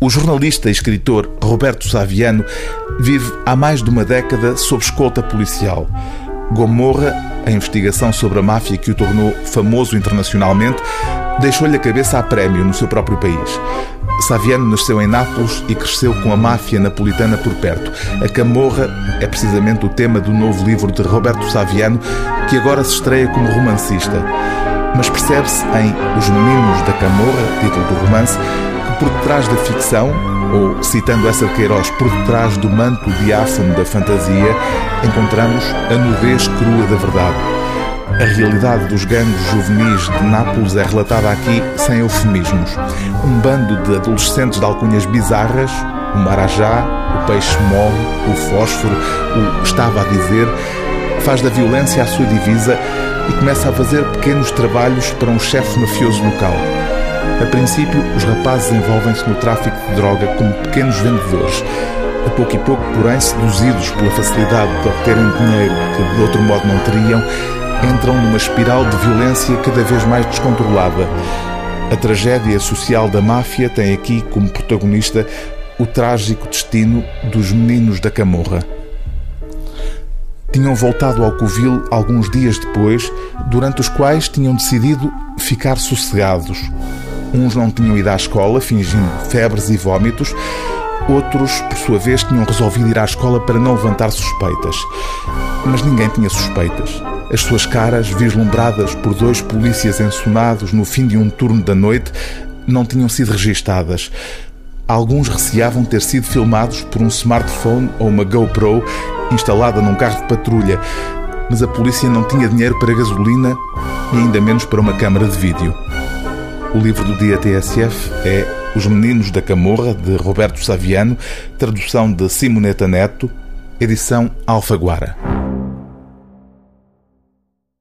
O jornalista e escritor Roberto Saviano vive há mais de uma década sob escolta policial. Gomorra, a investigação sobre a máfia que o tornou famoso internacionalmente, deixou-lhe a cabeça a prémio no seu próprio país. Saviano nasceu em Nápoles e cresceu com a máfia napolitana por perto. A Camorra é precisamente o tema do novo livro de Roberto Saviano, que agora se estreia como romancista. Mas percebe-se em Os Meninos da Camorra, título do romance, por detrás da ficção, ou citando essa Queiroz, por detrás do manto diáfano da fantasia, encontramos a nudez crua da verdade. A realidade dos gangues juvenis de Nápoles é relatada aqui sem eufemismos. Um bando de adolescentes de alcunhas bizarras, o marajá, o peixe morre, o fósforo, o estava a dizer, faz da violência a sua divisa e começa a fazer pequenos trabalhos para um chefe mafioso local. A princípio, os rapazes envolvem-se no tráfico de droga como pequenos vendedores. A pouco e pouco, porém, seduzidos pela facilidade de obterem dinheiro que de outro modo não teriam, entram numa espiral de violência cada vez mais descontrolada. A tragédia social da máfia tem aqui como protagonista o trágico destino dos meninos da Camorra. Tinham voltado ao Covil alguns dias depois, durante os quais tinham decidido ficar sossegados. Uns não tinham ido à escola, fingindo febres e vômitos. Outros, por sua vez, tinham resolvido ir à escola para não levantar suspeitas. Mas ninguém tinha suspeitas. As suas caras, vislumbradas por dois polícias ensonados no fim de um turno da noite, não tinham sido registadas. Alguns receavam ter sido filmados por um smartphone ou uma GoPro instalada num carro de patrulha, mas a polícia não tinha dinheiro para gasolina e ainda menos para uma câmara de vídeo. O livro do dia TSF é Os Meninos da Camorra, de Roberto Saviano, tradução de Simoneta Neto, edição Alfaguara.